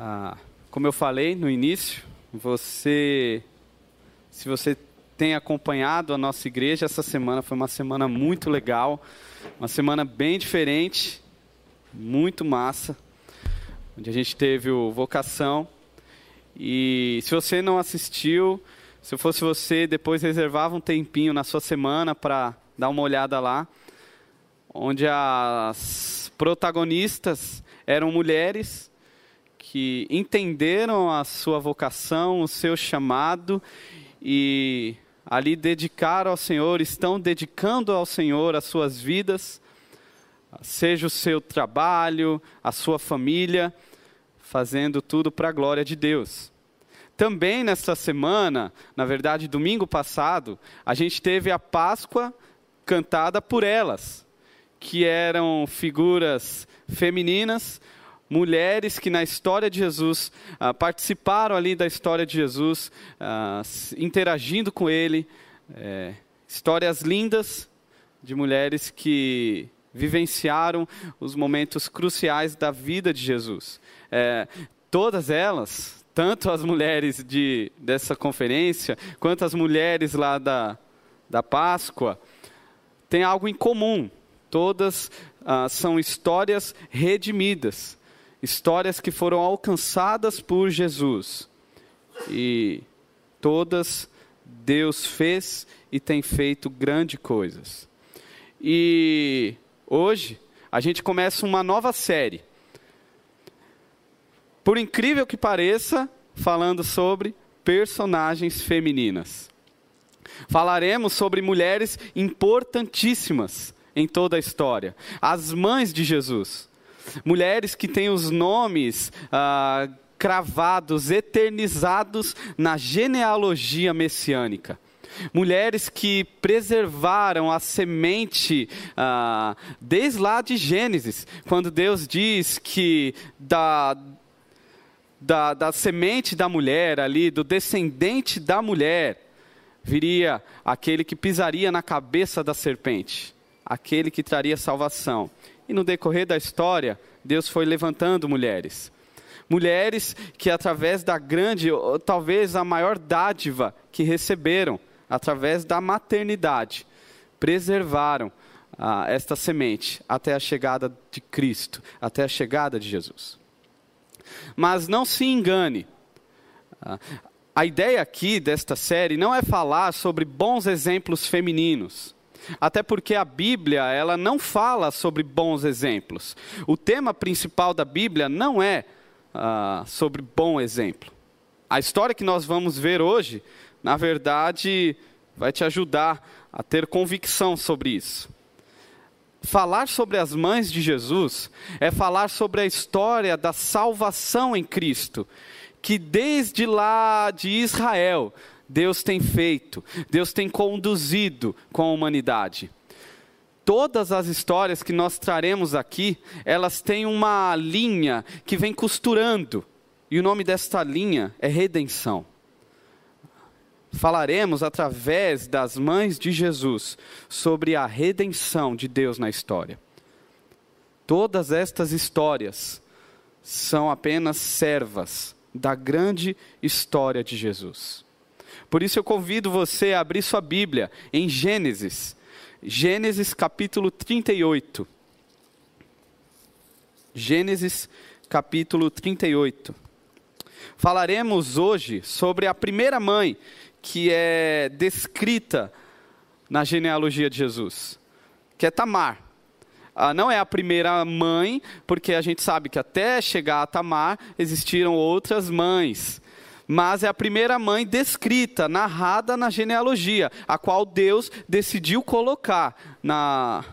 Ah, como eu falei no início, você, se você tem acompanhado a nossa igreja, essa semana foi uma semana muito legal, uma semana bem diferente, muito massa, onde a gente teve o vocação. E se você não assistiu, se fosse você, depois reservava um tempinho na sua semana para dar uma olhada lá, onde as protagonistas eram mulheres que entenderam a sua vocação, o seu chamado e ali dedicaram ao Senhor, estão dedicando ao Senhor as suas vidas, seja o seu trabalho, a sua família, fazendo tudo para a glória de Deus. Também nesta semana, na verdade, domingo passado, a gente teve a Páscoa cantada por elas, que eram figuras femininas mulheres que na história de Jesus ah, participaram ali da história de Jesus, ah, interagindo com ele, é, histórias lindas de mulheres que vivenciaram os momentos cruciais da vida de Jesus. É, todas elas, tanto as mulheres de, dessa conferência, quanto as mulheres lá da, da Páscoa, têm algo em comum. Todas ah, são histórias redimidas histórias que foram alcançadas por Jesus. E todas Deus fez e tem feito grandes coisas. E hoje a gente começa uma nova série. Por incrível que pareça, falando sobre personagens femininas. Falaremos sobre mulheres importantíssimas em toda a história, as mães de Jesus mulheres que têm os nomes ah, cravados, eternizados na genealogia messiânica. Mulheres que preservaram a semente ah, desde lá de Gênesis, quando Deus diz que da, da, da semente da mulher ali, do descendente da mulher, viria aquele que pisaria na cabeça da serpente, aquele que traria salvação. E no decorrer da história, Deus foi levantando mulheres. Mulheres que, através da grande, talvez a maior dádiva que receberam, através da maternidade, preservaram ah, esta semente até a chegada de Cristo, até a chegada de Jesus. Mas não se engane, ah, a ideia aqui desta série não é falar sobre bons exemplos femininos. Até porque a Bíblia, ela não fala sobre bons exemplos. O tema principal da Bíblia não é uh, sobre bom exemplo. A história que nós vamos ver hoje, na verdade, vai te ajudar a ter convicção sobre isso. Falar sobre as mães de Jesus é falar sobre a história da salvação em Cristo, que desde lá de Israel Deus tem feito, Deus tem conduzido com a humanidade. Todas as histórias que nós traremos aqui, elas têm uma linha que vem costurando, e o nome desta linha é redenção. Falaremos através das mães de Jesus sobre a redenção de Deus na história. Todas estas histórias são apenas servas da grande história de Jesus. Por isso eu convido você a abrir sua Bíblia em Gênesis, Gênesis capítulo 38. Gênesis capítulo 38. Falaremos hoje sobre a primeira mãe que é descrita na genealogia de Jesus, que é Tamar. Ah, não é a primeira mãe, porque a gente sabe que até chegar a Tamar existiram outras mães mas é a primeira mãe descrita, narrada na genealogia, a qual Deus decidiu colocar na,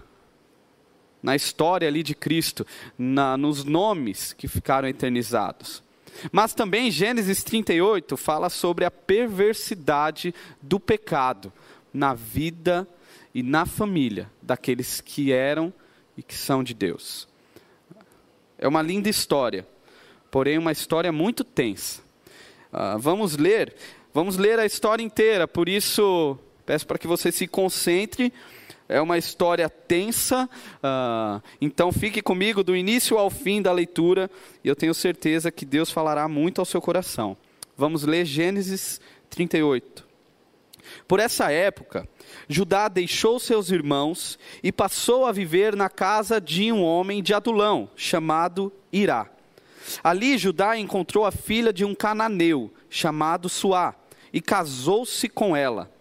na história ali de Cristo, na, nos nomes que ficaram eternizados. Mas também Gênesis 38 fala sobre a perversidade do pecado na vida e na família daqueles que eram e que são de Deus. É uma linda história, porém uma história muito tensa. Uh, vamos ler, vamos ler a história inteira, por isso peço para que você se concentre É uma história tensa, uh, então fique comigo do início ao fim da leitura e eu tenho certeza que Deus falará muito ao seu coração. Vamos ler Gênesis 38. Por essa época, Judá deixou seus irmãos e passou a viver na casa de um homem de Adulão, chamado Irá. Ali Judá encontrou a filha de um cananeu, chamado Suá, e casou-se com ela.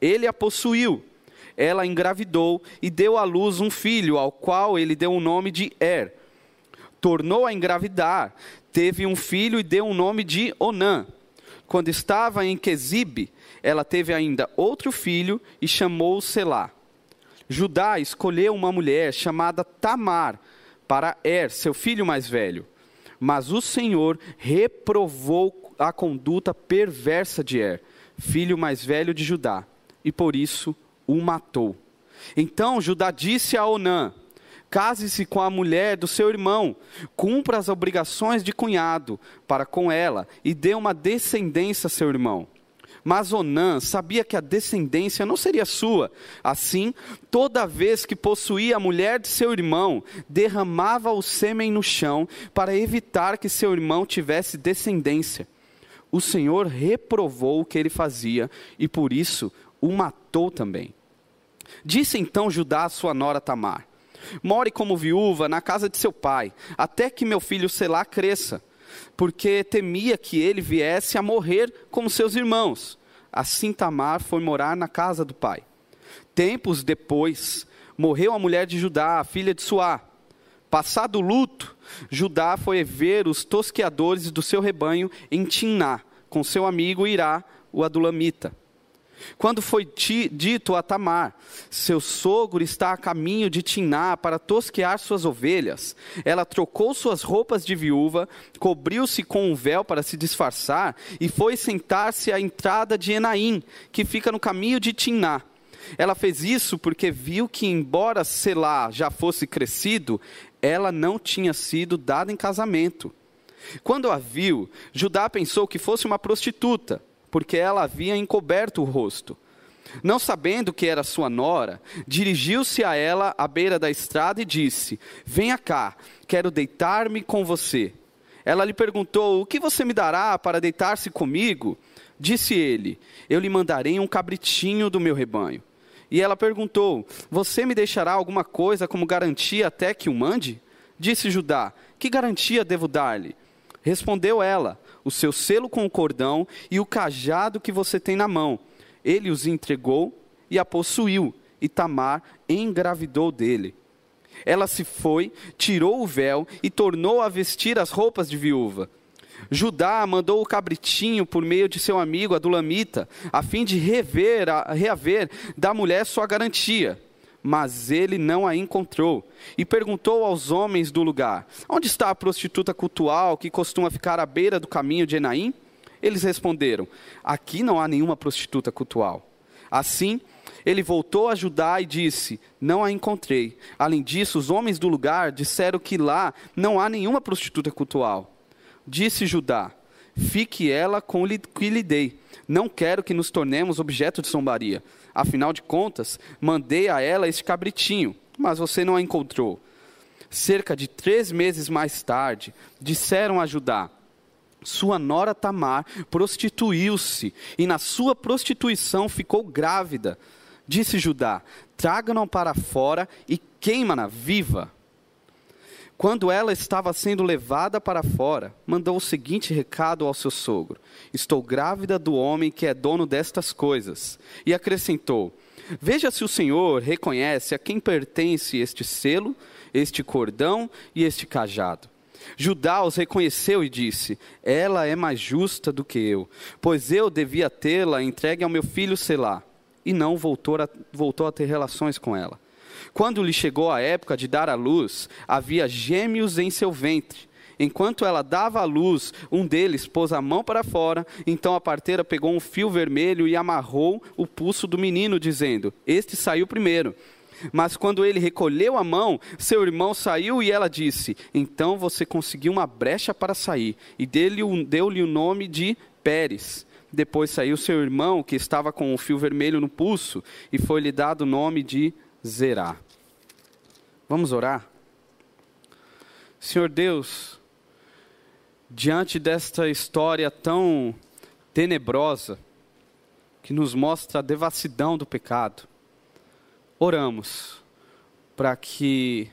Ele a possuiu ela engravidou e deu à luz um filho, ao qual ele deu o nome de Er. Tornou a engravidar, teve um filho e deu o nome de Onã. Quando estava em Quesibe, ela teve ainda outro filho e chamou-o Selá. Judá escolheu uma mulher chamada Tamar para Er, seu filho mais velho. Mas o Senhor reprovou a conduta perversa de Er, filho mais velho de Judá, e por isso o matou. Então Judá disse a Onã: Case-se com a mulher do seu irmão, cumpra as obrigações de cunhado para com ela e dê uma descendência a seu irmão. Mas Onã sabia que a descendência não seria sua. Assim, toda vez que possuía a mulher de seu irmão, derramava o sêmen no chão para evitar que seu irmão tivesse descendência. O Senhor reprovou o que ele fazia e por isso o matou também. Disse então Judá a sua nora Tamar: More como viúva na casa de seu pai, até que meu filho Selá cresça, porque temia que ele viesse a morrer como seus irmãos. Assim Tamar foi morar na casa do pai. Tempos depois, morreu a mulher de Judá, a filha de Suá. Passado o luto, Judá foi ver os tosqueadores do seu rebanho em Timná, com seu amigo Irá, o adulamita. Quando foi dito a Tamar, seu sogro está a caminho de Tiná para tosquear suas ovelhas, ela trocou suas roupas de viúva, cobriu-se com um véu para se disfarçar e foi sentar-se à entrada de Enaim, que fica no caminho de Tiná. Ela fez isso porque viu que, embora Selá já fosse crescido, ela não tinha sido dada em casamento. Quando a viu, Judá pensou que fosse uma prostituta porque ela havia encoberto o rosto. Não sabendo que era sua nora, dirigiu-se a ela à beira da estrada e disse: Venha cá, quero deitar-me com você. Ela lhe perguntou: O que você me dará para deitar-se comigo? Disse ele: Eu lhe mandarei um cabritinho do meu rebanho. E ela perguntou: Você me deixará alguma coisa como garantia até que o mande? Disse Judá: Que garantia devo dar-lhe? Respondeu ela: o seu selo com o cordão e o cajado que você tem na mão. Ele os entregou e a possuiu, e Tamar engravidou dele. Ela se foi, tirou o véu e tornou a vestir as roupas de viúva. Judá mandou o cabritinho por meio de seu amigo Adulamita, a fim de rever, reaver da mulher sua garantia mas ele não a encontrou. E perguntou aos homens do lugar: Onde está a prostituta cultual que costuma ficar à beira do caminho de Enaim? Eles responderam: Aqui não há nenhuma prostituta cultual. Assim, ele voltou a Judá e disse: Não a encontrei. Além disso, os homens do lugar disseram que lá não há nenhuma prostituta cultual. Disse Judá: Fique ela com o que lhe dei. Não quero que nos tornemos objeto de zombaria. Afinal de contas, mandei a ela este cabritinho, mas você não a encontrou. Cerca de três meses mais tarde, disseram a Judá: Sua nora Tamar prostituiu-se e na sua prostituição ficou grávida. Disse Judá: Traga-na para fora e queima-na viva. Quando ela estava sendo levada para fora, mandou o seguinte recado ao seu sogro: Estou grávida do homem que é dono destas coisas. E acrescentou: Veja se o Senhor reconhece a quem pertence este selo, este cordão e este cajado. Judá os reconheceu e disse: Ela é mais justa do que eu, pois eu devia tê-la entregue ao meu filho Selá. E não voltou a, voltou a ter relações com ela. Quando lhe chegou a época de dar à luz, havia gêmeos em seu ventre. Enquanto ela dava à luz, um deles pôs a mão para fora, então a parteira pegou um fio vermelho e amarrou o pulso do menino, dizendo: Este saiu primeiro. Mas quando ele recolheu a mão, seu irmão saiu e ela disse: Então você conseguiu uma brecha para sair. E deu-lhe o nome de Pérez. Depois saiu seu irmão, que estava com o fio vermelho no pulso, e foi-lhe dado o nome de zerar. Vamos orar? Senhor Deus, diante desta história tão tenebrosa, que nos mostra a devassidão do pecado, oramos para que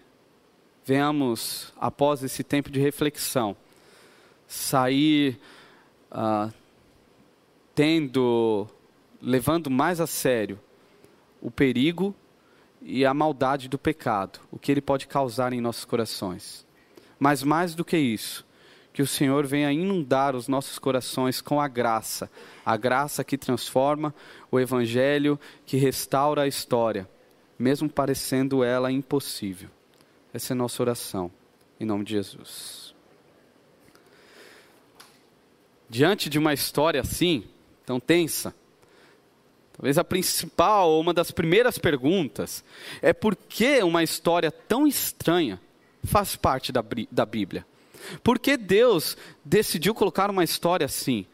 venhamos, após esse tempo de reflexão, sair uh, tendo, levando mais a sério o perigo e a maldade do pecado, o que ele pode causar em nossos corações. Mas mais do que isso, que o Senhor venha inundar os nossos corações com a graça, a graça que transforma, o Evangelho que restaura a história, mesmo parecendo ela impossível. Essa é a nossa oração, em nome de Jesus. Diante de uma história assim, tão tensa, talvez a principal ou uma das primeiras perguntas é por que uma história tão estranha faz parte da, da Bíblia? Por que Deus decidiu colocar uma história assim?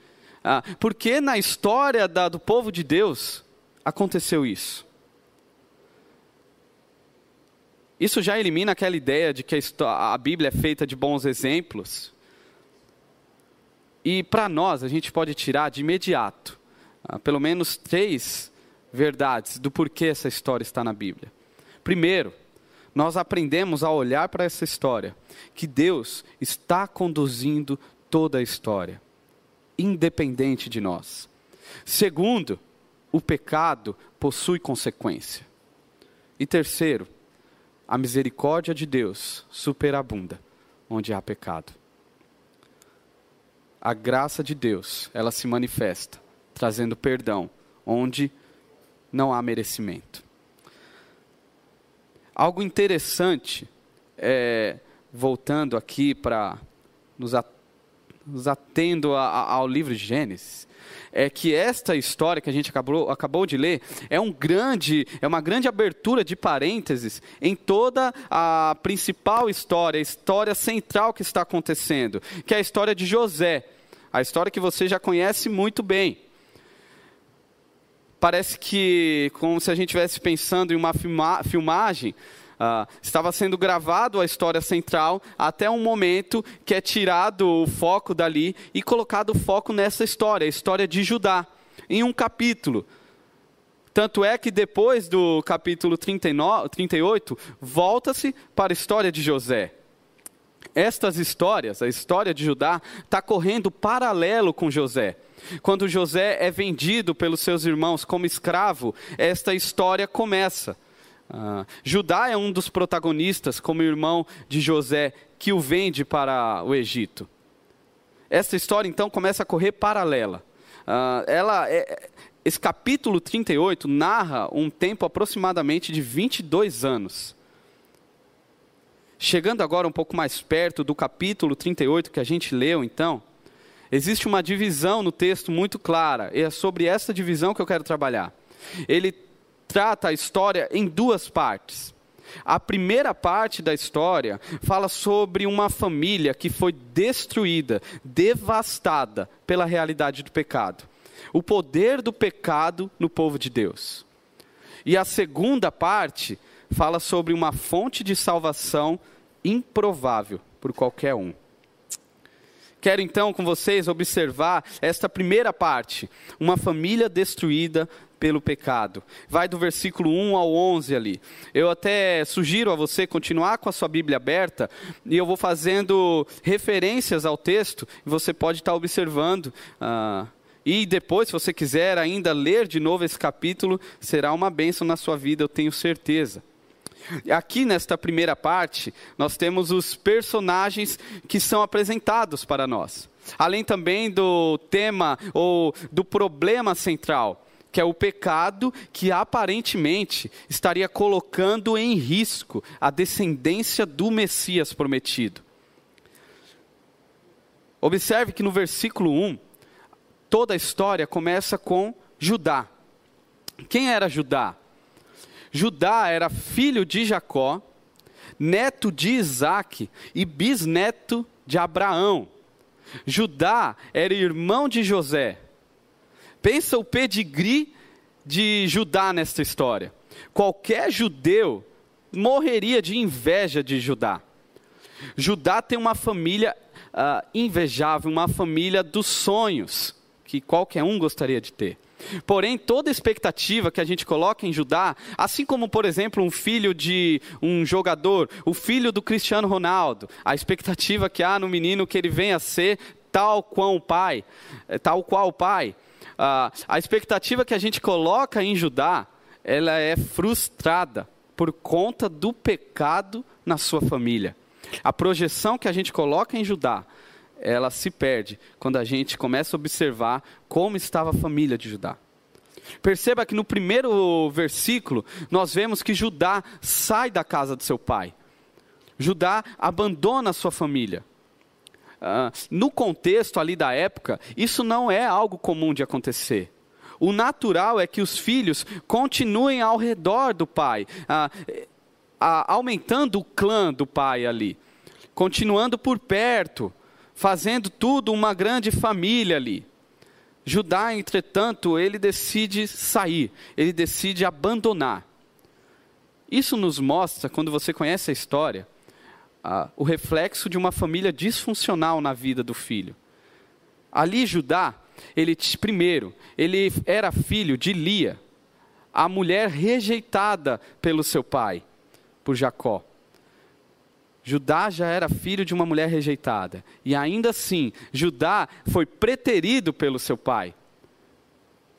Ah, por que na história da, do povo de Deus aconteceu isso? Isso já elimina aquela ideia de que a, a Bíblia é feita de bons exemplos. E para nós, a gente pode tirar de imediato pelo menos três verdades do porquê essa história está na Bíblia. Primeiro, nós aprendemos a olhar para essa história que Deus está conduzindo toda a história, independente de nós. Segundo, o pecado possui consequência. E terceiro, a misericórdia de Deus superabunda onde há pecado. A graça de Deus, ela se manifesta, trazendo perdão onde não há merecimento. Algo interessante, é, voltando aqui para nos, nos atendo a, a, ao livro de Gênesis, é que esta história que a gente acabou, acabou de ler é um grande, é uma grande abertura de parênteses em toda a principal história, a história central que está acontecendo, que é a história de José, a história que você já conhece muito bem. Parece que, como se a gente estivesse pensando em uma filma, filmagem, Uh, estava sendo gravado a história central até um momento que é tirado o foco dali e colocado o foco nessa história, a história de Judá, em um capítulo. Tanto é que depois do capítulo 39, 38, volta-se para a história de José. Estas histórias, a história de Judá, está correndo paralelo com José. Quando José é vendido pelos seus irmãos como escravo, esta história começa. Uh, Judá é um dos protagonistas, como irmão de José, que o vende para o Egito. Essa história então começa a correr paralela. Uh, ela é, esse capítulo 38 narra um tempo aproximadamente de 22 anos. Chegando agora um pouco mais perto do capítulo 38 que a gente leu, então, existe uma divisão no texto muito clara, e é sobre essa divisão que eu quero trabalhar. Ele trata a história em duas partes. A primeira parte da história fala sobre uma família que foi destruída, devastada pela realidade do pecado. O poder do pecado no povo de Deus. E a segunda parte fala sobre uma fonte de salvação improvável por qualquer um. Quero então com vocês observar esta primeira parte, uma família destruída pelo pecado. Vai do versículo 1 ao 11 ali. Eu até sugiro a você continuar com a sua Bíblia aberta e eu vou fazendo referências ao texto e você pode estar observando. Ah, e depois, se você quiser ainda ler de novo esse capítulo, será uma bênção na sua vida, eu tenho certeza. Aqui nesta primeira parte, nós temos os personagens que são apresentados para nós. Além também do tema ou do problema central que é o pecado que aparentemente estaria colocando em risco a descendência do Messias prometido. Observe que no versículo 1, toda a história começa com Judá. Quem era Judá? Judá era filho de Jacó, neto de Isaac e bisneto de Abraão. Judá era irmão de José. Pensa o pedigree de Judá nesta história. Qualquer judeu morreria de inveja de Judá. Judá tem uma família uh, invejável, uma família dos sonhos, que qualquer um gostaria de ter. Porém, toda expectativa que a gente coloca em Judá, assim como, por exemplo, um filho de um jogador, o filho do Cristiano Ronaldo, a expectativa que há no menino que ele venha a ser tal qual o pai, eh, tal qual o pai. Uh, a expectativa que a gente coloca em Judá, ela é frustrada por conta do pecado na sua família. A projeção que a gente coloca em Judá, ela se perde quando a gente começa a observar como estava a família de Judá. Perceba que no primeiro versículo nós vemos que Judá sai da casa de seu pai. Judá abandona a sua família. Uh, no contexto ali da época, isso não é algo comum de acontecer. O natural é que os filhos continuem ao redor do pai, uh, uh, aumentando o clã do pai ali, continuando por perto, fazendo tudo uma grande família ali. Judá, entretanto, ele decide sair, ele decide abandonar. Isso nos mostra, quando você conhece a história, ah, o reflexo de uma família disfuncional na vida do filho. Ali, Judá, ele primeiro, ele era filho de Lia, a mulher rejeitada pelo seu pai, por Jacó. Judá já era filho de uma mulher rejeitada. E ainda assim, Judá foi preterido pelo seu pai.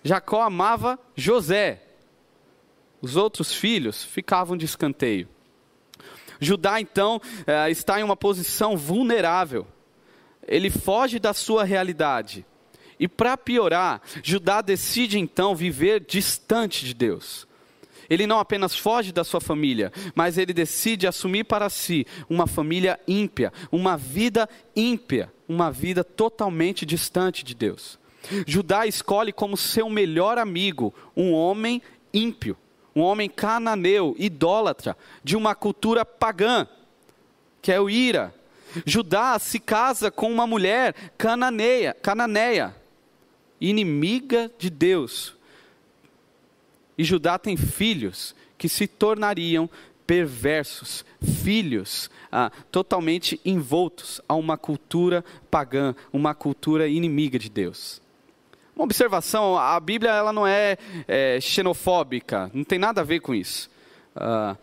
Jacó amava José. Os outros filhos ficavam de escanteio. Judá, então, eh, está em uma posição vulnerável. Ele foge da sua realidade. E para piorar, Judá decide então viver distante de Deus. Ele não apenas foge da sua família, mas ele decide assumir para si uma família ímpia, uma vida ímpia, uma vida totalmente distante de Deus. Judá escolhe como seu melhor amigo um homem ímpio, um homem cananeu, idólatra, de uma cultura pagã, que é o Ira. Judá se casa com uma mulher cananeia, cananeia, inimiga de Deus, e Judá tem filhos que se tornariam perversos, filhos ah, totalmente envoltos a uma cultura pagã, uma cultura inimiga de Deus. Uma observação: a Bíblia ela não é, é xenofóbica, não tem nada a ver com isso. Ah,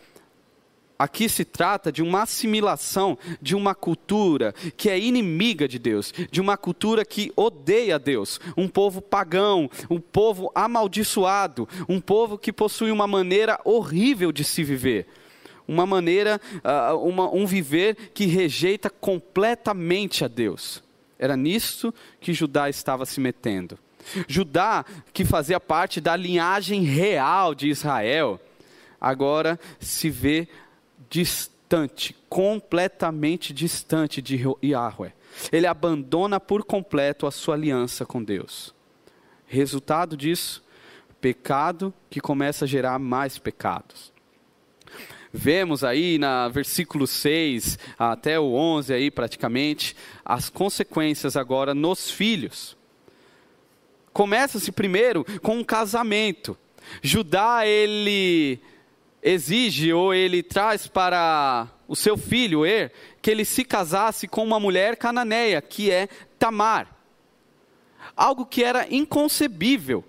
Aqui se trata de uma assimilação de uma cultura que é inimiga de Deus, de uma cultura que odeia Deus, um povo pagão, um povo amaldiçoado, um povo que possui uma maneira horrível de se viver, uma maneira, uh, uma, um viver que rejeita completamente a Deus. Era nisso que Judá estava se metendo. Judá, que fazia parte da linhagem real de Israel, agora se vê distante, completamente distante de Yahweh. Ele abandona por completo a sua aliança com Deus. Resultado disso, pecado que começa a gerar mais pecados. Vemos aí na versículo 6 até o 11 aí praticamente as consequências agora nos filhos. Começa-se primeiro com um casamento. Judá ele exige ou ele traz para o seu filho, Er, que ele se casasse com uma mulher cananeia, que é Tamar. Algo que era inconcebível.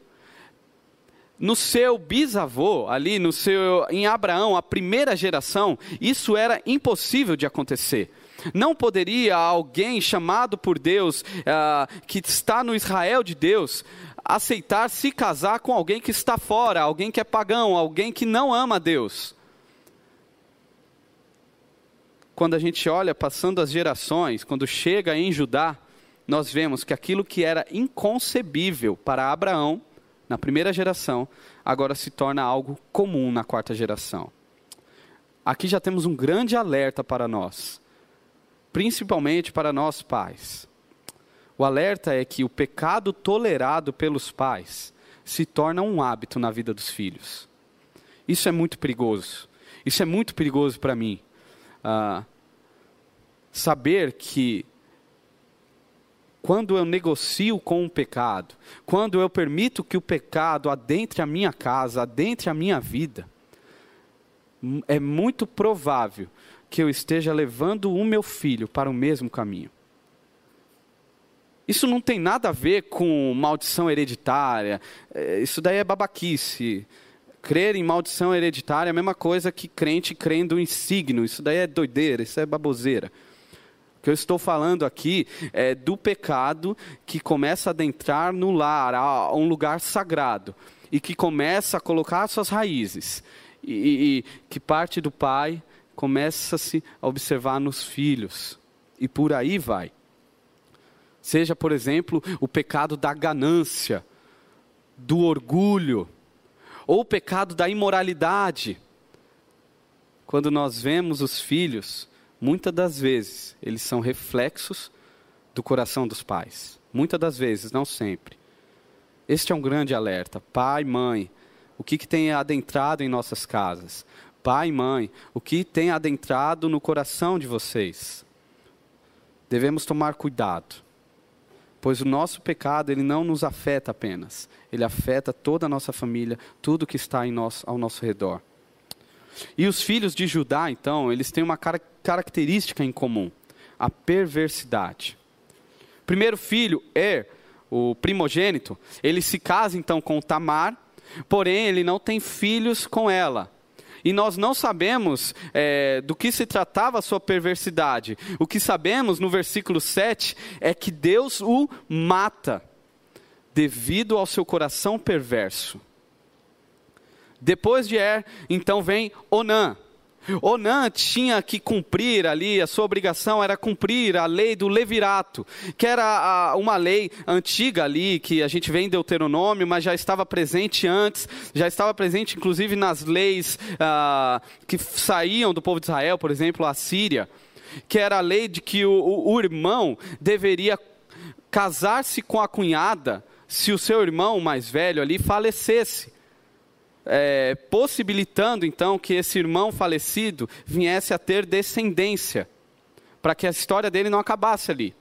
No seu bisavô, ali no seu em Abraão, a primeira geração, isso era impossível de acontecer. Não poderia alguém chamado por Deus, uh, que está no Israel de Deus, aceitar se casar com alguém que está fora, alguém que é pagão, alguém que não ama Deus. Quando a gente olha passando as gerações, quando chega em Judá, nós vemos que aquilo que era inconcebível para Abraão, na primeira geração, agora se torna algo comum na quarta geração. Aqui já temos um grande alerta para nós, principalmente para nós pais. O alerta é que o pecado tolerado pelos pais se torna um hábito na vida dos filhos. Isso é muito perigoso. Isso é muito perigoso para mim. Ah, saber que quando eu negocio com o pecado, quando eu permito que o pecado adentre a minha casa, adentre a minha vida, é muito provável que eu esteja levando o meu filho para o mesmo caminho. Isso não tem nada a ver com maldição hereditária, é, isso daí é babaquice. Crer em maldição hereditária é a mesma coisa que crente crendo em signo, isso daí é doideira, isso é baboseira. O que eu estou falando aqui é do pecado que começa a adentrar no lar, a um lugar sagrado, e que começa a colocar suas raízes, e, e, e que parte do pai começa-se a observar nos filhos, e por aí vai. Seja, por exemplo, o pecado da ganância, do orgulho, ou o pecado da imoralidade. Quando nós vemos os filhos, muitas das vezes, eles são reflexos do coração dos pais. Muitas das vezes, não sempre. Este é um grande alerta. Pai, mãe, o que, que tem adentrado em nossas casas? Pai mãe, o que tem adentrado no coração de vocês? Devemos tomar cuidado, pois o nosso pecado ele não nos afeta apenas, ele afeta toda a nossa família, tudo que está em nosso, ao nosso redor. E os filhos de Judá, então, eles têm uma característica em comum: a perversidade. Primeiro filho, Er, o primogênito, ele se casa então com Tamar, porém ele não tem filhos com ela. E nós não sabemos é, do que se tratava a sua perversidade. O que sabemos no versículo 7 é que Deus o mata devido ao seu coração perverso. Depois de Er, então vem Onã. Onã tinha que cumprir ali, a sua obrigação era cumprir a lei do levirato, que era uma lei antiga ali, que a gente vê em Deuteronômio, mas já estava presente antes, já estava presente inclusive nas leis ah, que saíam do povo de Israel, por exemplo, a Síria, que era a lei de que o, o, o irmão deveria casar-se com a cunhada se o seu irmão mais velho ali falecesse é, possibilitando então que esse irmão falecido viesse a ter descendência, para que a história dele não acabasse ali.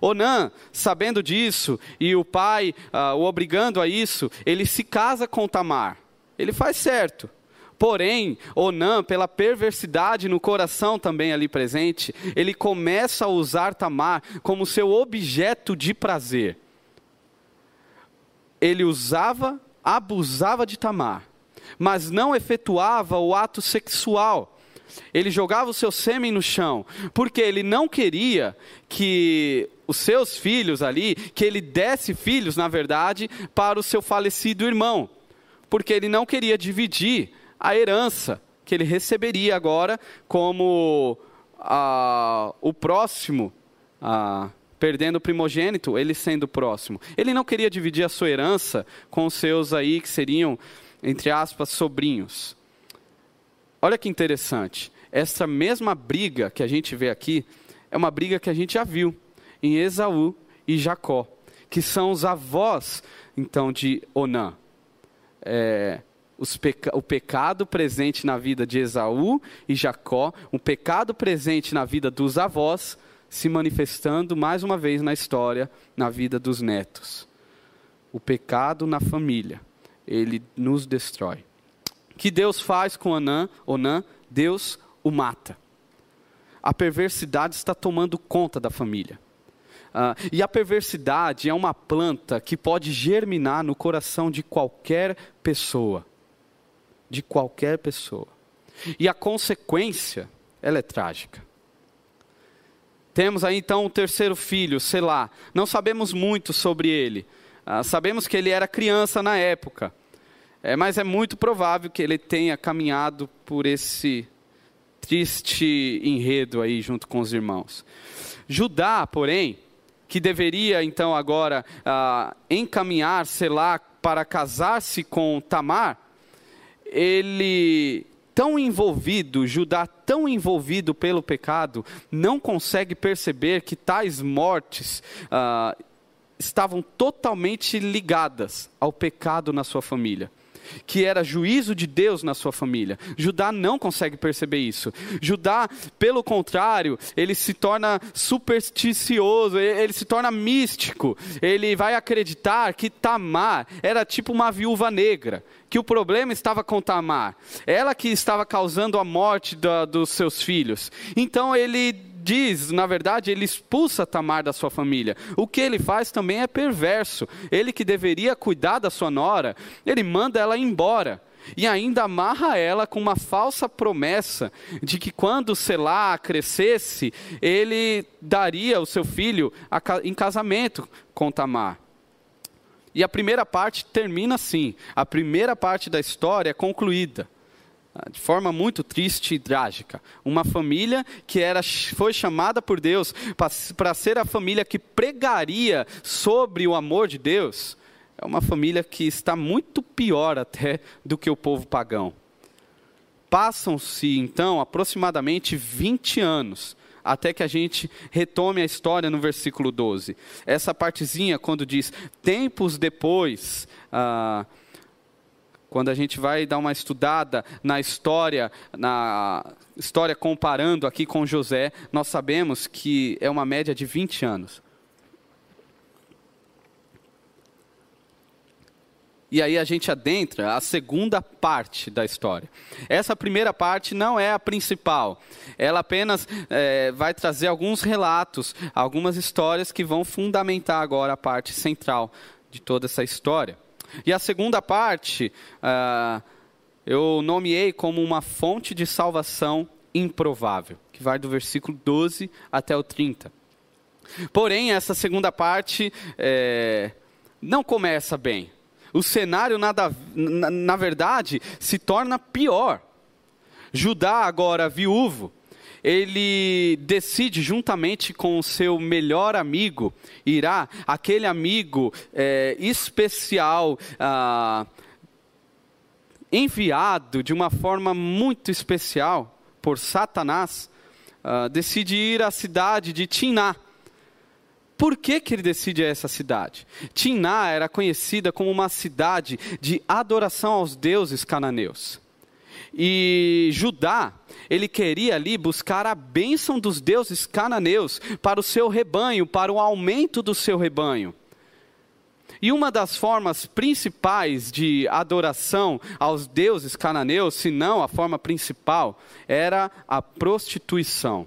Onã, sabendo disso, e o pai ah, o obrigando a isso, ele se casa com Tamar. Ele faz certo. Porém, Onã, pela perversidade no coração também ali presente, ele começa a usar Tamar como seu objeto de prazer. Ele usava, abusava de Tamar mas não efetuava o ato sexual. Ele jogava o seu sêmen no chão, porque ele não queria que os seus filhos ali, que ele desse filhos, na verdade, para o seu falecido irmão, porque ele não queria dividir a herança que ele receberia agora como ah, o próximo, ah, perdendo o primogênito, ele sendo o próximo. Ele não queria dividir a sua herança com os seus aí que seriam entre aspas, sobrinhos. Olha que interessante. Essa mesma briga que a gente vê aqui é uma briga que a gente já viu em Esaú e Jacó, que são os avós, então, de Onã. É, peca o pecado presente na vida de Esaú e Jacó, um pecado presente na vida dos avós, se manifestando mais uma vez na história, na vida dos netos. O pecado na família ele nos destrói. O que Deus faz com Onã? Onã, Deus o mata. A perversidade está tomando conta da família. Uh, e a perversidade é uma planta que pode germinar no coração de qualquer pessoa. De qualquer pessoa. E a consequência, ela é trágica. Temos aí então o terceiro filho, sei lá, não sabemos muito sobre ele, ah, sabemos que ele era criança na época, é, mas é muito provável que ele tenha caminhado por esse triste enredo aí junto com os irmãos. Judá, porém, que deveria então agora ah, encaminhar, sei lá, para casar-se com Tamar, ele tão envolvido, Judá tão envolvido pelo pecado, não consegue perceber que tais mortes ah, estavam totalmente ligadas ao pecado na sua família. que era juízo de Deus na sua família. Judá não consegue perceber isso. Judá, pelo contrário, ele se torna supersticioso, ele se torna místico. Ele vai acreditar que Tamar era tipo uma viúva negra, que o problema estava com Tamar. Ela que estava causando a morte da, dos seus filhos. Então ele diz, na verdade, ele expulsa Tamar da sua família. O que ele faz também é perverso. Ele que deveria cuidar da sua nora, ele manda ela embora. E ainda amarra ela com uma falsa promessa de que quando Selá crescesse, ele daria o seu filho em casamento com Tamar. E a primeira parte termina assim. A primeira parte da história é concluída. Ah, de forma muito triste e trágica. Uma família que era, foi chamada por Deus para ser a família que pregaria sobre o amor de Deus, é uma família que está muito pior até do que o povo pagão. Passam-se então aproximadamente 20 anos até que a gente retome a história no versículo 12. Essa partezinha, quando diz tempos depois. Ah, quando a gente vai dar uma estudada na história, na história comparando aqui com José, nós sabemos que é uma média de 20 anos. E aí a gente adentra a segunda parte da história. Essa primeira parte não é a principal. Ela apenas é, vai trazer alguns relatos, algumas histórias que vão fundamentar agora a parte central de toda essa história. E a segunda parte, uh, eu nomeei como uma fonte de salvação improvável, que vai do versículo 12 até o 30. Porém, essa segunda parte é, não começa bem. O cenário, nada, na, na verdade, se torna pior. Judá, agora viúvo, ele decide, juntamente com o seu melhor amigo, irá, aquele amigo é, especial, ah, enviado de uma forma muito especial por Satanás, ah, decide ir à cidade de Tiná. Por que, que ele decide essa cidade? Tiná era conhecida como uma cidade de adoração aos deuses cananeus. E Judá, ele queria ali buscar a bênção dos deuses cananeus para o seu rebanho, para o aumento do seu rebanho. E uma das formas principais de adoração aos deuses cananeus, se não a forma principal, era a prostituição.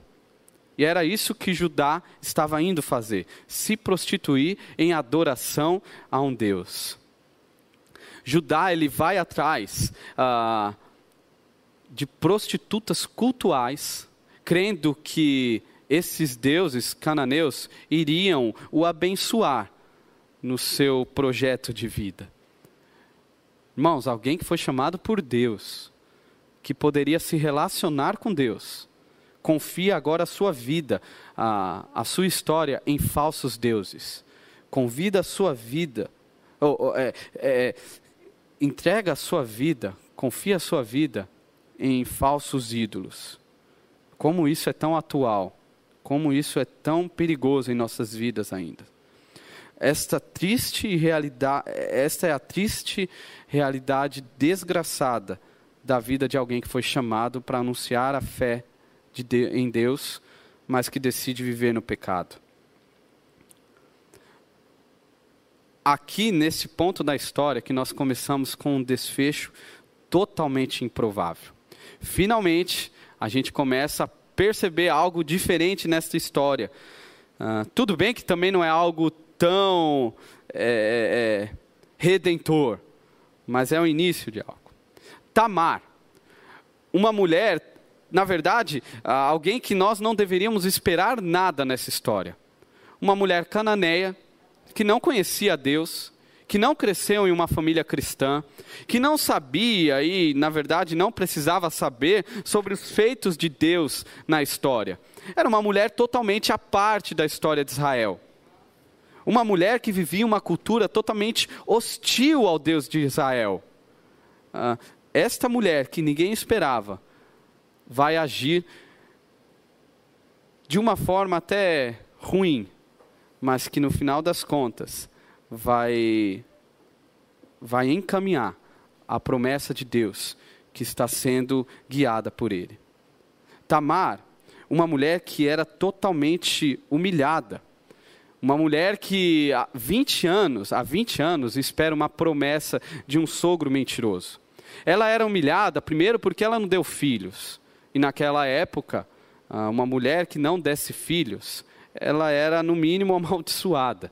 E era isso que Judá estava indo fazer: se prostituir em adoração a um Deus. Judá ele vai atrás ah, de prostitutas cultuais, crendo que esses deuses cananeus iriam o abençoar no seu projeto de vida. Irmãos, alguém que foi chamado por Deus, que poderia se relacionar com Deus, confia agora a sua vida, a, a sua história em falsos deuses. Convida a sua vida, ou, ou, é, é, entrega a sua vida, confia a sua vida em falsos ídolos. Como isso é tão atual, como isso é tão perigoso em nossas vidas ainda. Esta triste realidade, esta é a triste realidade desgraçada da vida de alguém que foi chamado para anunciar a fé de de, em Deus, mas que decide viver no pecado. Aqui, nesse ponto da história, que nós começamos com um desfecho totalmente improvável. Finalmente, a gente começa a perceber algo diferente nessa história. Uh, tudo bem que também não é algo tão é, é, redentor, mas é o início de algo. Tamar, uma mulher, na verdade, uh, alguém que nós não deveríamos esperar nada nessa história. Uma mulher cananeia, que não conhecia Deus, que não cresceu em uma família cristã, que não sabia e, na verdade, não precisava saber sobre os feitos de Deus na história. Era uma mulher totalmente à parte da história de Israel. Uma mulher que vivia uma cultura totalmente hostil ao Deus de Israel. Ah, esta mulher que ninguém esperava vai agir de uma forma até ruim, mas que no final das contas vai, vai encaminhar a promessa de Deus que está sendo guiada por ele. Tamar, uma mulher que era totalmente humilhada, uma mulher que há 20 anos, há 20 anos, espera uma promessa de um sogro mentiroso. Ela era humilhada, primeiro, porque ela não deu filhos. E naquela época, ah, uma mulher que não desse filhos, ela era, no mínimo, amaldiçoada.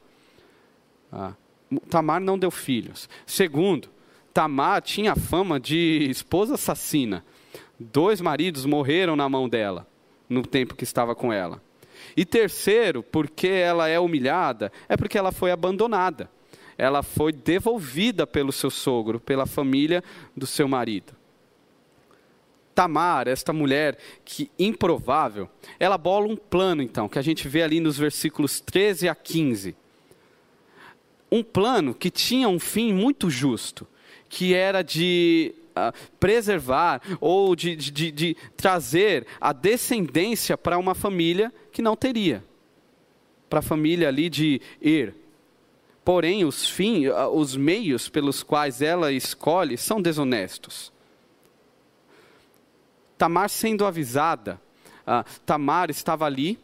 Ah, Tamar não deu filhos. Segundo, Tamar tinha fama de esposa assassina. Dois maridos morreram na mão dela, no tempo que estava com ela. E terceiro, porque ela é humilhada, é porque ela foi abandonada. Ela foi devolvida pelo seu sogro, pela família do seu marido. Tamar, esta mulher que improvável, ela bola um plano então, que a gente vê ali nos versículos 13 a 15. Um plano que tinha um fim muito justo, que era de preservar ou de, de, de trazer a descendência para uma família que não teria. Para a família ali de Ir. Porém, os fins, os meios pelos quais ela escolhe são desonestos. Tamar sendo avisada, uh, Tamar estava ali,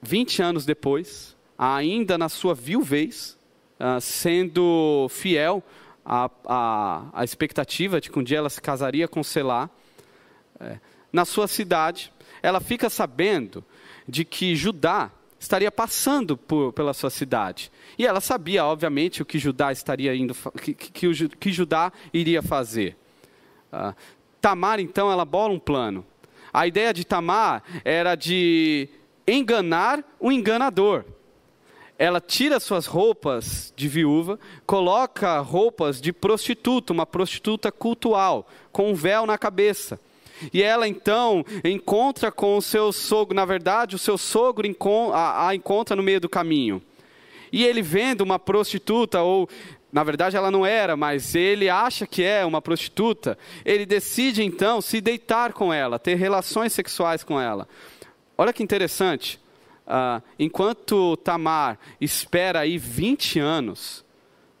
20 anos depois, ainda na sua viuvez, uh, sendo fiel a, a, a expectativa de que um dia ela se casaria com Selá, é, na sua cidade, ela fica sabendo de que Judá estaria passando por, pela sua cidade. E ela sabia, obviamente, o que Judá estaria indo, que, que, que Judá iria fazer. Ah, Tamar, então, ela bola um plano. A ideia de Tamar era de enganar o enganador ela tira suas roupas de viúva, coloca roupas de prostituta, uma prostituta cultual, com um véu na cabeça. E ela então encontra com o seu sogro, na verdade, o seu sogro a, encontra no meio do caminho. E ele vendo uma prostituta, ou na verdade ela não era, mas ele acha que é uma prostituta, ele decide então se deitar com ela, ter relações sexuais com ela. Olha que interessante. Uh, enquanto Tamar espera aí 20 anos,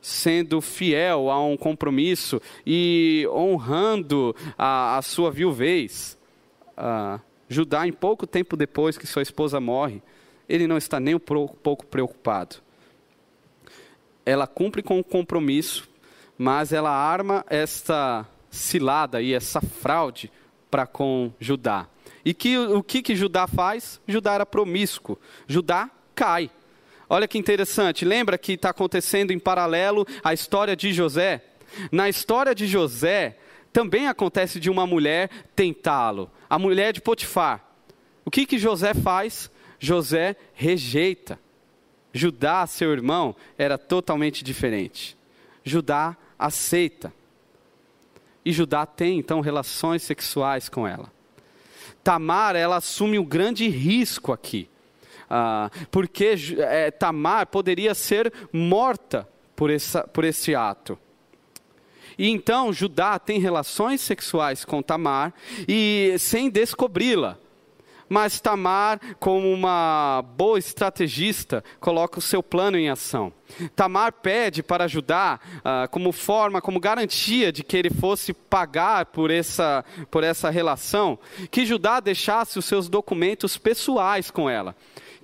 sendo fiel a um compromisso e honrando a, a sua viuvez, uh, Judá, em pouco tempo depois que sua esposa morre, ele não está nem um pouco preocupado. Ela cumpre com o compromisso, mas ela arma esta cilada e essa fraude para com Judá. E que, o que, que Judá faz? Judá era promíscuo. Judá cai. Olha que interessante, lembra que está acontecendo em paralelo a história de José? Na história de José, também acontece de uma mulher tentá-lo, a mulher de Potifar. O que, que José faz? José rejeita. Judá, seu irmão, era totalmente diferente. Judá aceita. E Judá tem então relações sexuais com ela. Tamar, ela assume um grande risco aqui. Ah, porque é, Tamar poderia ser morta por, essa, por esse ato. E então Judá tem relações sexuais com Tamar e sem descobri-la. Mas Tamar, como uma boa estrategista, coloca o seu plano em ação. Tamar pede para Judá, uh, como forma, como garantia de que ele fosse pagar por essa, por essa relação, que Judá deixasse os seus documentos pessoais com ela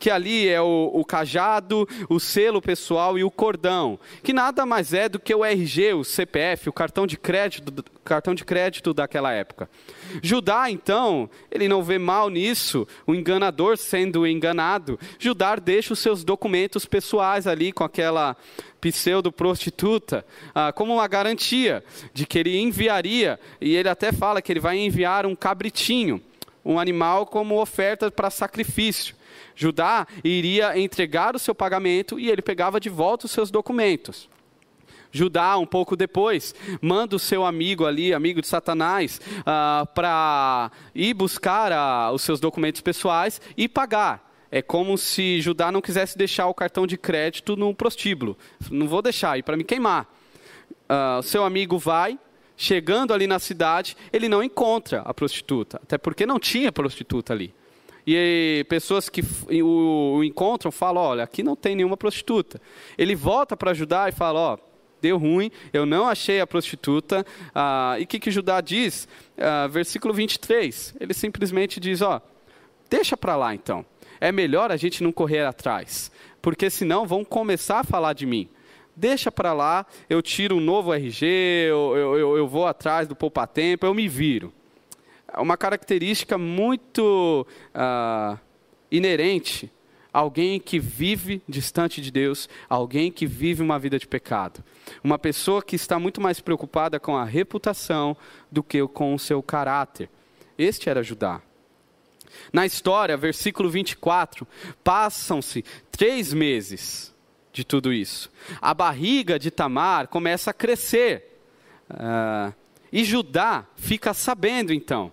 que ali é o, o, cajado, o selo pessoal e o cordão, que nada mais é do que o RG, o CPF, o cartão de crédito, cartão de crédito daquela época. Judá, então, ele não vê mal nisso, o enganador sendo enganado. Judá deixa os seus documentos pessoais ali com aquela pseudo-prostituta, ah, como uma garantia de que ele enviaria, e ele até fala que ele vai enviar um cabritinho, um animal como oferta para sacrifício. Judá iria entregar o seu pagamento e ele pegava de volta os seus documentos. Judá, um pouco depois, manda o seu amigo ali, amigo de Satanás, uh, ah, para ir buscar uh, os seus documentos pessoais e pagar. É como se Judá não quisesse deixar o cartão de crédito no prostíbulo. Não vou deixar, ir para me queimar. Uh, seu amigo vai, chegando ali na cidade, ele não encontra a prostituta, até porque não tinha prostituta ali. E pessoas que o, encontram falam: olha, aqui não tem nenhuma prostituta. Ele volta para ajudar e fala: ó, deu ruim, eu não achei a prostituta. Ah, e o que, que Judá diz? Ah, versículo 23, ele simplesmente diz: Ó, deixa para lá então. É melhor a gente não correr atrás, porque senão vão começar a falar de mim deixa para lá, eu tiro um novo RG, eu, eu, eu vou atrás do poupa-tempo, eu me viro. É uma característica muito uh, inerente alguém que vive distante de Deus, alguém que vive uma vida de pecado. Uma pessoa que está muito mais preocupada com a reputação do que com o seu caráter. Este era Judá. Na história, versículo 24, passam-se três meses de tudo isso. A barriga de Tamar começa a crescer. Uh, e Judá fica sabendo então.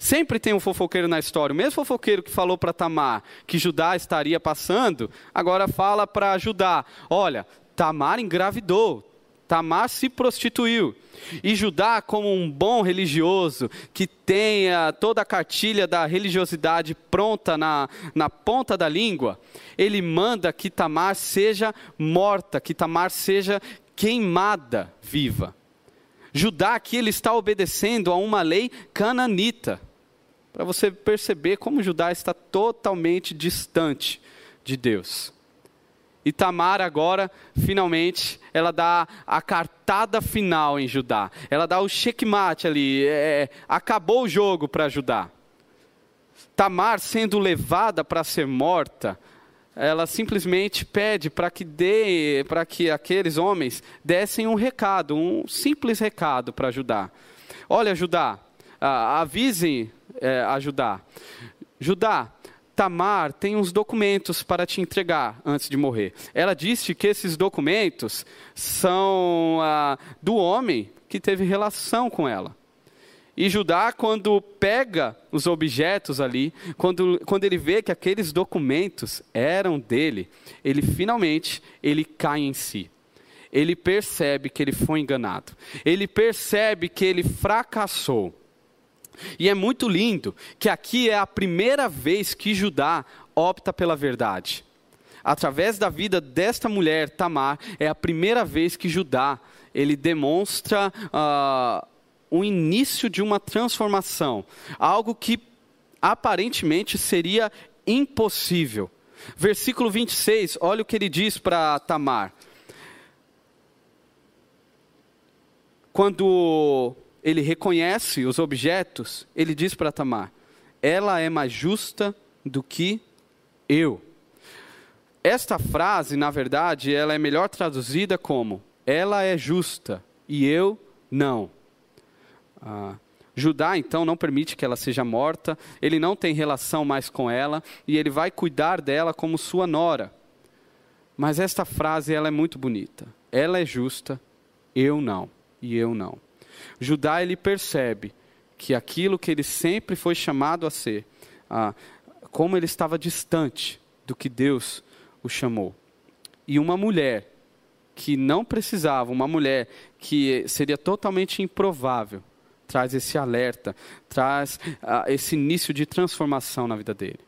Sempre tem um fofoqueiro na história. O mesmo fofoqueiro que falou para Tamar que Judá estaria passando, agora fala para Judá: olha, Tamar engravidou, Tamar se prostituiu. E Judá, como um bom religioso, que tenha toda a cartilha da religiosidade pronta na, na ponta da língua, ele manda que Tamar seja morta, que Tamar seja queimada viva. Judá aqui ele está obedecendo a uma lei cananita para você perceber como Judá está totalmente distante de Deus. E Tamar agora, finalmente, ela dá a cartada final em Judá. Ela dá o checkmate ali. É, acabou o jogo para Judá. Tamar sendo levada para ser morta, ela simplesmente pede para que dê, para que aqueles homens dessem um recado, um simples recado para Judá. Olha, Judá, avisem é, Judá. Judá, Tamar tem uns documentos para te entregar antes de morrer. Ela disse que esses documentos são ah, do homem que teve relação com ela. E Judá, quando pega os objetos ali, quando, quando ele vê que aqueles documentos eram dele, ele finalmente ele cai em si. Ele percebe que ele foi enganado. Ele percebe que ele fracassou. E é muito lindo que aqui é a primeira vez que Judá opta pela verdade. Através da vida desta mulher, Tamar, é a primeira vez que Judá ele demonstra uh, o início de uma transformação, algo que aparentemente seria impossível. Versículo 26, olha o que ele diz para Tamar. Quando ele reconhece os objetos, ele diz para Tamar: ela é mais justa do que eu. Esta frase, na verdade, ela é melhor traduzida como: ela é justa e eu não. Ah, Judá então não permite que ela seja morta, ele não tem relação mais com ela e ele vai cuidar dela como sua nora. Mas esta frase ela é muito bonita. Ela é justa, eu não e eu não. Judá ele percebe que aquilo que ele sempre foi chamado a ser, ah, como ele estava distante do que Deus o chamou. E uma mulher que não precisava, uma mulher que seria totalmente improvável, traz esse alerta, traz ah, esse início de transformação na vida dele.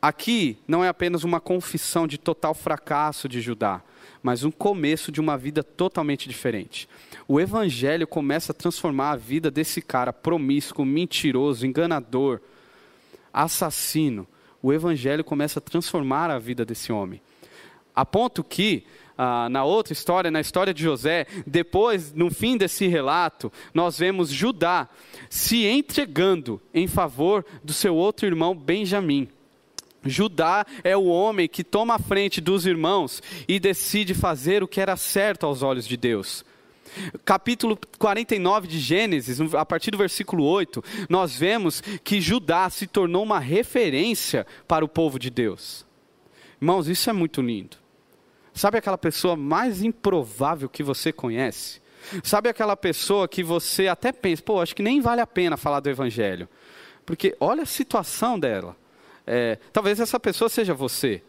Aqui não é apenas uma confissão de total fracasso de Judá, mas um começo de uma vida totalmente diferente. O evangelho começa a transformar a vida desse cara promíscuo, mentiroso, enganador, assassino. O evangelho começa a transformar a vida desse homem. A ponto que, ah, na outra história, na história de José, depois, no fim desse relato, nós vemos Judá se entregando em favor do seu outro irmão Benjamim. Judá é o homem que toma a frente dos irmãos e decide fazer o que era certo aos olhos de Deus. Capítulo 49 de Gênesis, a partir do versículo 8, nós vemos que Judá se tornou uma referência para o povo de Deus. Irmãos, isso é muito lindo. Sabe aquela pessoa mais improvável que você conhece? Sabe aquela pessoa que você até pensa, pô, acho que nem vale a pena falar do Evangelho. Porque olha a situação dela. É, talvez essa pessoa seja você.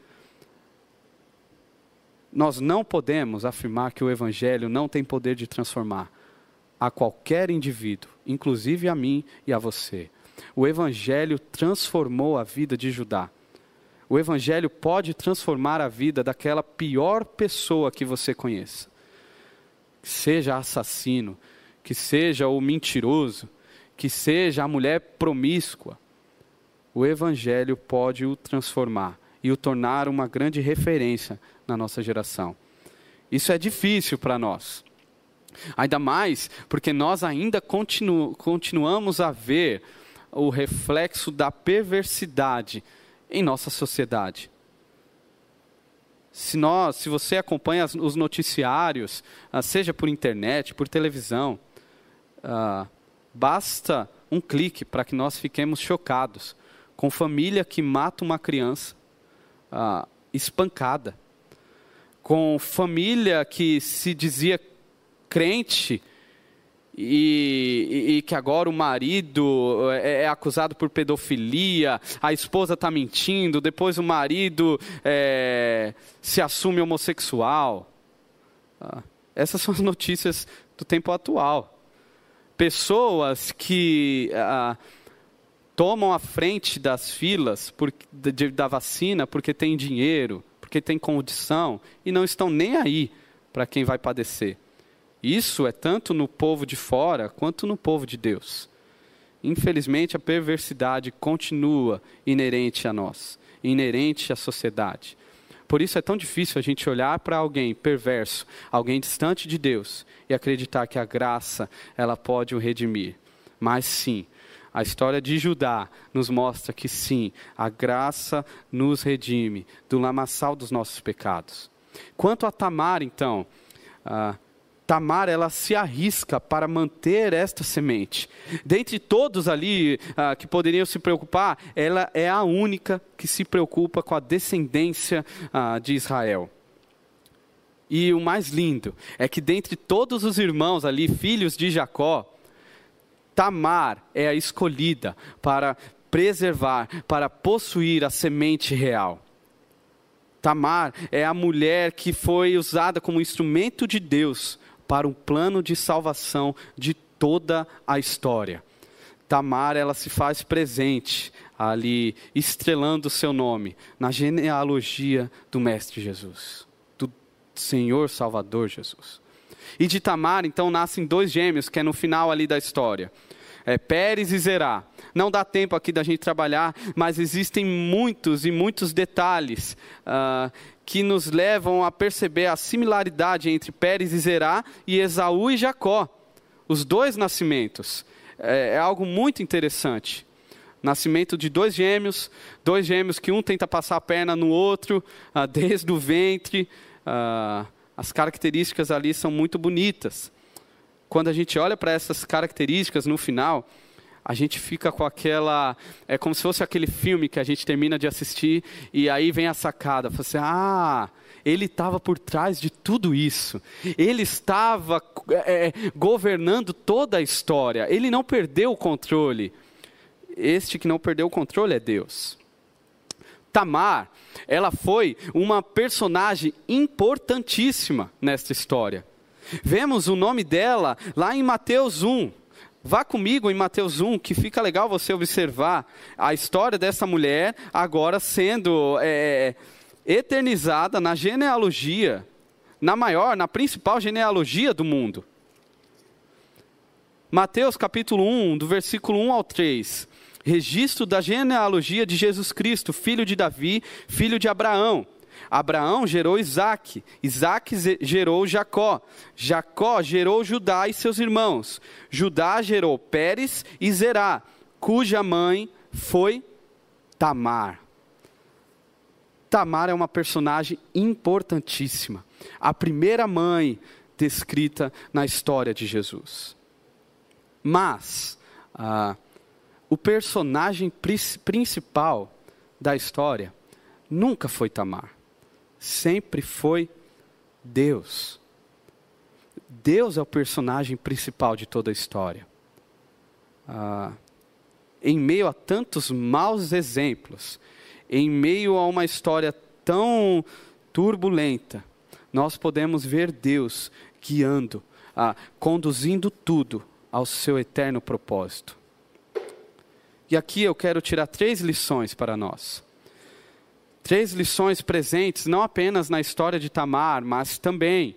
Nós não podemos afirmar que o Evangelho não tem poder de transformar a qualquer indivíduo, inclusive a mim e a você. O Evangelho transformou a vida de Judá. O Evangelho pode transformar a vida daquela pior pessoa que você conheça. que seja assassino, que seja o mentiroso, que seja a mulher promíscua, o Evangelho pode o transformar e o tornar uma grande referência na nossa geração. Isso é difícil para nós. Ainda mais porque nós ainda continu continuamos a ver o reflexo da perversidade em nossa sociedade. Se, nós, se você acompanha os noticiários, ah, seja por internet, por televisão, uh, basta um clique para que nós fiquemos chocados com família que mata uma criança uh, espancada, com família que se dizia crente e, e, e, que agora o marido é, é, acusado por pedofilia, a esposa está mentindo, depois o marido é, se assume homossexual. Ah, essas são as notícias do tempo atual. Pessoas que ah, tomam a frente das filas por, de, da vacina porque tem dinheiro, porque tem condição e não estão nem aí para quem vai padecer. Isso é tanto no povo de fora quanto no povo de Deus. Infelizmente, a perversidade continua inerente a nós, inerente à sociedade. Por isso é tão difícil a gente olhar para alguém perverso, alguém distante de Deus, e acreditar que a graça ela pode o redimir. Mas sim, a história de Judá nos mostra que sim, a graça nos redime do lamaçal dos nossos pecados. Quanto a Tamar, então, ah, Tamar ela se arrisca para manter esta semente. Dentre todos ali ah, que poderiam se preocupar, ela é a única que se preocupa com a descendência ah, de Israel. E o mais lindo é que dentre todos os irmãos ali, filhos de Jacó, Tamar é a escolhida para preservar, para possuir a semente real. Tamar é a mulher que foi usada como instrumento de Deus para um plano de salvação de toda a história. Tamar, ela se faz presente ali, estrelando o seu nome na genealogia do Mestre Jesus, do Senhor Salvador Jesus. E de Tamar, então, nascem dois gêmeos, que é no final ali da história. É Pérez e Zerá. Não dá tempo aqui da gente trabalhar, mas existem muitos e muitos detalhes uh, que nos levam a perceber a similaridade entre Pérez e Zerá e Esaú e Jacó. Os dois nascimentos. É, é algo muito interessante. Nascimento de dois gêmeos, dois gêmeos que um tenta passar a perna no outro, ah, desde o ventre. Ah, as características ali são muito bonitas. Quando a gente olha para essas características no final, a gente fica com aquela. É como se fosse aquele filme que a gente termina de assistir e aí vem a sacada. Fala assim, ah, ele estava por trás de tudo isso. Ele estava é, governando toda a história. Ele não perdeu o controle. Este que não perdeu o controle é Deus. Tamar, ela foi uma personagem importantíssima nesta história. Vemos o nome dela lá em Mateus 1. Vá comigo em Mateus 1, que fica legal você observar a história dessa mulher agora sendo é, eternizada na genealogia, na maior, na principal genealogia do mundo. Mateus capítulo 1, do versículo 1 ao 3. Registro da genealogia de Jesus Cristo, filho de Davi, filho de Abraão. Abraão gerou Isaac, Isaac gerou Jacó, Jacó gerou Judá e seus irmãos, Judá gerou Pérez e Zerá, cuja mãe foi Tamar. Tamar é uma personagem importantíssima, a primeira mãe descrita na história de Jesus. Mas, ah, o personagem principal da história nunca foi Tamar sempre foi Deus. Deus é o personagem principal de toda a história. Ah, em meio a tantos maus exemplos, em meio a uma história tão turbulenta, nós podemos ver Deus guiando, ah, conduzindo tudo ao seu eterno propósito. E aqui eu quero tirar três lições para nós. Três lições presentes não apenas na história de Tamar, mas também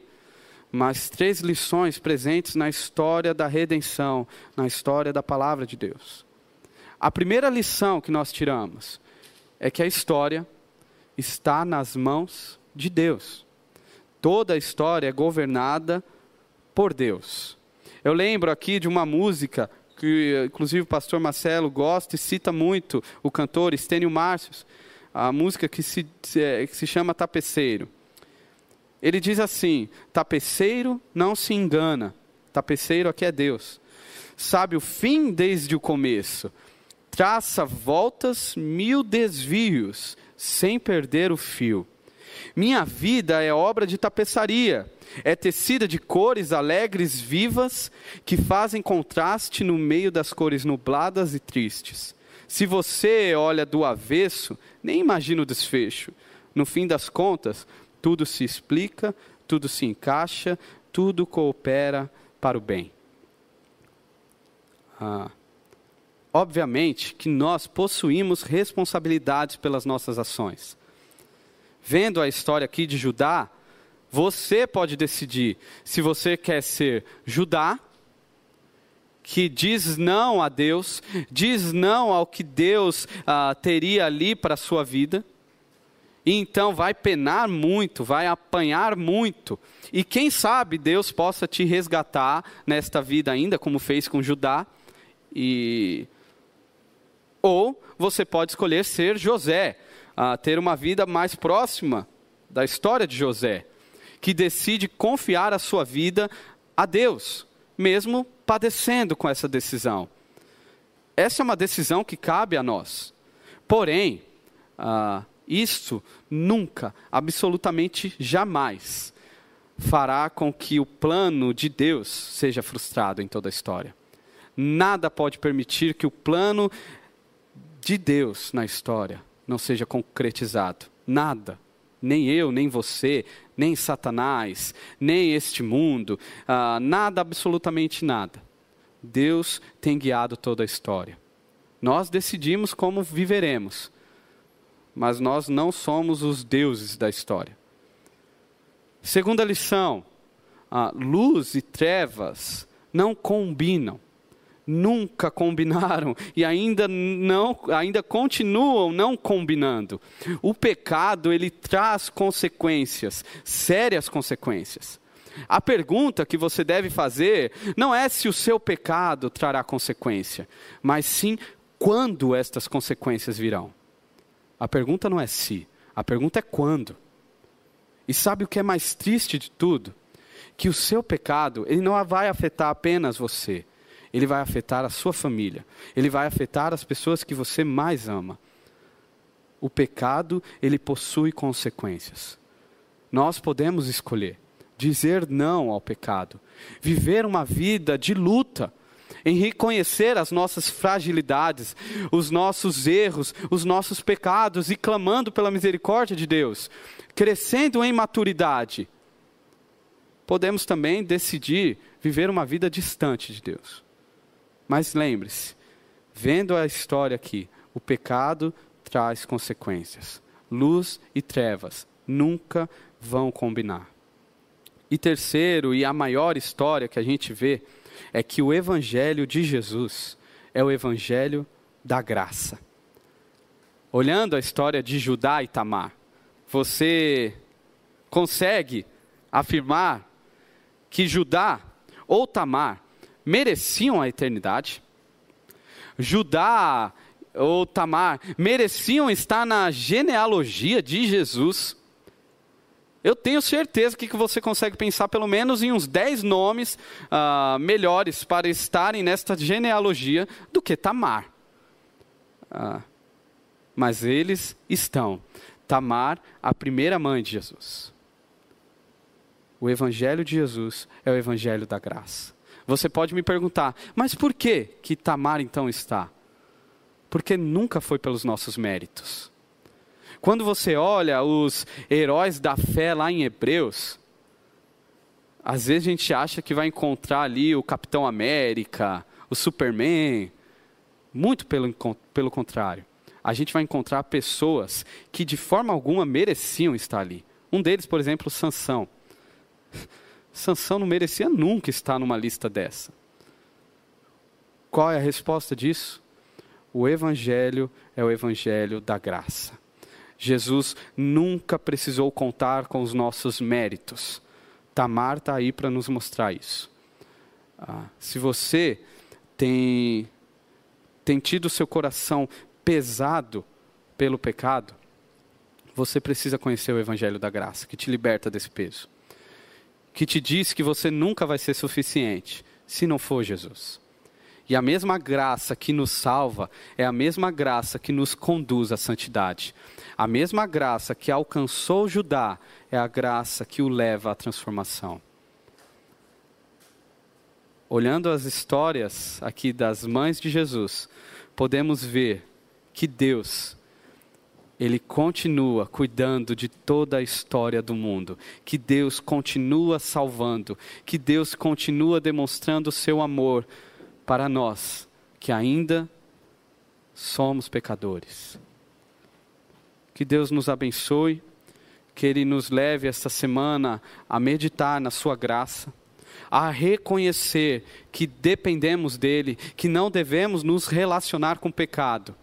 mas três lições presentes na história da redenção, na história da palavra de Deus. A primeira lição que nós tiramos é que a história está nas mãos de Deus. Toda a história é governada por Deus. Eu lembro aqui de uma música que, inclusive, o pastor Marcelo gosta e cita muito, o cantor Estênio Márcios, a música que se, que se chama Tapeceiro. Ele diz assim: tapeceiro não se engana, tapeceiro aqui é Deus. Sabe o fim desde o começo, traça voltas mil desvios, sem perder o fio. Minha vida é obra de tapeçaria, é tecida de cores alegres, vivas, que fazem contraste no meio das cores nubladas e tristes. Se você olha do avesso, nem imagina o desfecho. No fim das contas, tudo se explica, tudo se encaixa, tudo coopera para o bem. Ah, obviamente que nós possuímos responsabilidades pelas nossas ações. Vendo a história aqui de Judá, você pode decidir se você quer ser Judá, que diz não a Deus, diz não ao que Deus ah, teria ali para a sua vida, e então vai penar muito, vai apanhar muito. E quem sabe Deus possa te resgatar nesta vida ainda, como fez com Judá. E ou você pode escolher ser José, ter uma vida mais próxima da história de José, que decide confiar a sua vida a Deus, mesmo padecendo com essa decisão. Essa é uma decisão que cabe a nós. Porém, ah, nunca, absolutamente jamais, fará com que o plano de Deus seja frustrado em toda a história. Nada pode permitir que o plano de Deus na história não seja concretizado. Nada. Nem eu, nem você, nem Satanás, nem este mundo, ah, nada, absolutamente nada. Deus tem guiado toda a história. Nós decidimos como viveremos, mas nós não somos os deuses da história. Segunda lição: luz e trevas não combinam. Nunca combinaram e ainda não, ainda continuam não combinando. O pecado ele traz consequências, sérias consequências. A pergunta que você deve fazer não é se o seu pecado trará consequência, mas sim quando estas consequências virão. A pergunta não é se, a pergunta é quando. E sabe o que é mais triste de tudo? Que o seu pecado, ele não vai afetar apenas você, ele vai afetar a sua família, ele vai afetar as pessoas que você mais ama. O pecado, ele possui consequências. Nós podemos escolher dizer não ao pecado, viver uma vida de luta em reconhecer as nossas fragilidades, os nossos erros, os nossos pecados e clamando pela misericórdia de Deus, crescendo em maturidade. Podemos também decidir viver uma vida distante de Deus. Mas lembre-se, vendo a história aqui, o pecado traz consequências. Luz e trevas nunca vão combinar. E terceiro, e a maior história que a gente vê, é que o Evangelho de Jesus é o Evangelho da graça. Olhando a história de Judá e Tamar, você consegue afirmar que Judá ou Tamar mereciam a eternidade? Judá ou Tamar mereciam estar na genealogia de Jesus? Eu tenho certeza que você consegue pensar pelo menos em uns 10 nomes uh, melhores para estarem nesta genealogia do que Tamar. Uh, mas eles estão. Tamar, a primeira mãe de Jesus. O Evangelho de Jesus é o Evangelho da graça. Você pode me perguntar, mas por que que Tamar então está? Porque nunca foi pelos nossos méritos. Quando você olha os heróis da fé lá em Hebreus, às vezes a gente acha que vai encontrar ali o Capitão América, o Superman. Muito pelo, pelo contrário. A gente vai encontrar pessoas que de forma alguma mereciam estar ali. Um deles, por exemplo, Sansão. Sansão não merecia nunca estar numa lista dessa. Qual é a resposta disso? O Evangelho é o Evangelho da graça. Jesus nunca precisou contar com os nossos méritos. Tamar está aí para nos mostrar isso. Ah, se você tem, tem tido seu coração pesado pelo pecado, você precisa conhecer o Evangelho da Graça, que te liberta desse peso. Que te diz que você nunca vai ser suficiente se não for Jesus. E a mesma graça que nos salva é a mesma graça que nos conduz à santidade. A mesma graça que alcançou Judá é a graça que o leva à transformação. Olhando as histórias aqui das mães de Jesus, podemos ver que Deus ele continua cuidando de toda a história do mundo, que Deus continua salvando, que Deus continua demonstrando o seu amor para nós, que ainda somos pecadores. Que Deus nos abençoe, que Ele nos leve esta semana a meditar na Sua graça, a reconhecer que dependemos dEle, que não devemos nos relacionar com o pecado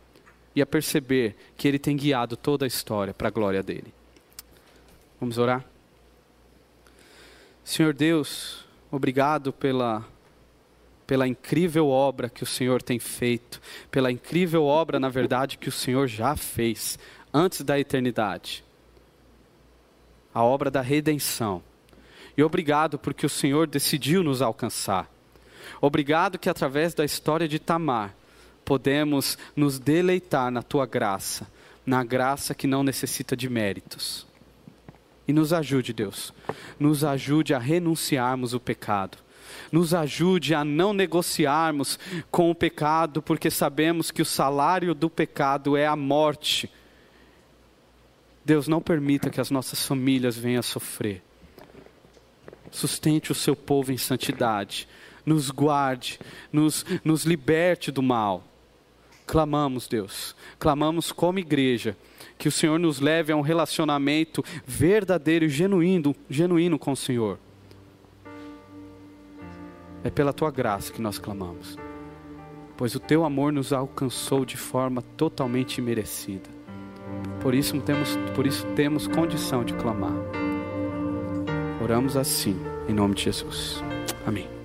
e a perceber que Ele tem guiado toda a história para a glória dele. Vamos orar? Senhor Deus, obrigado pela, pela incrível obra que o Senhor tem feito, pela incrível obra, na verdade, que o Senhor já fez antes da eternidade a obra da redenção. E obrigado porque o Senhor decidiu nos alcançar. Obrigado que através da história de Tamar, podemos nos deleitar na tua graça, na graça que não necessita de méritos. E nos ajude, Deus, nos ajude a renunciarmos o pecado. Nos ajude a não negociarmos com o pecado, porque sabemos que o salário do pecado é a morte. Deus, não permita que as nossas famílias venham a sofrer. Sustente o seu povo em santidade. Nos guarde, nos, nos liberte do mal clamamos, Deus, clamamos como igreja, que o Senhor nos leve a um relacionamento verdadeiro e genuíno, genuíno com o Senhor. É pela tua graça que nós clamamos, pois o teu amor nos alcançou de forma totalmente imerecida. Por isso temos, por isso temos condição de clamar. Oramos assim, em nome de Jesus. Amém.